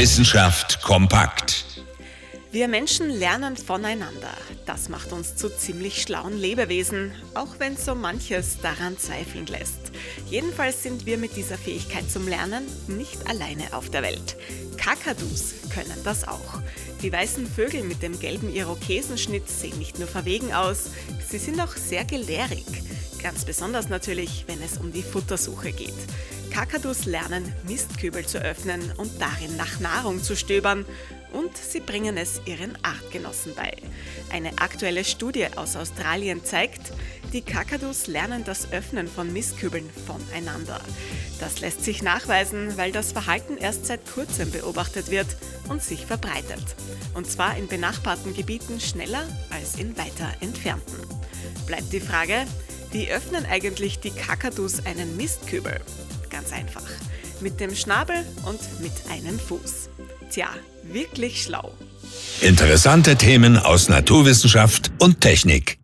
Wissenschaft kompakt. Wir Menschen lernen voneinander. Das macht uns zu ziemlich schlauen Lebewesen, auch wenn so manches daran zweifeln lässt. Jedenfalls sind wir mit dieser Fähigkeit zum Lernen nicht alleine auf der Welt. Kakadus können das auch. Die weißen Vögel mit dem gelben Irokesenschnitt sehen nicht nur verwegen aus, sie sind auch sehr gelehrig. Ganz besonders natürlich, wenn es um die Futtersuche geht. Kakadus lernen, Mistkübel zu öffnen und darin nach Nahrung zu stöbern und sie bringen es ihren Artgenossen bei. Eine aktuelle Studie aus Australien zeigt, die Kakadus lernen das Öffnen von Mistkübeln voneinander. Das lässt sich nachweisen, weil das Verhalten erst seit kurzem beobachtet wird und sich verbreitet. Und zwar in benachbarten Gebieten schneller als in weiter entfernten. Bleibt die Frage, wie öffnen eigentlich die Kakadus einen Mistkübel? Ganz einfach. Mit dem Schnabel und mit einem Fuß. Tja, wirklich schlau. Interessante Themen aus Naturwissenschaft und Technik.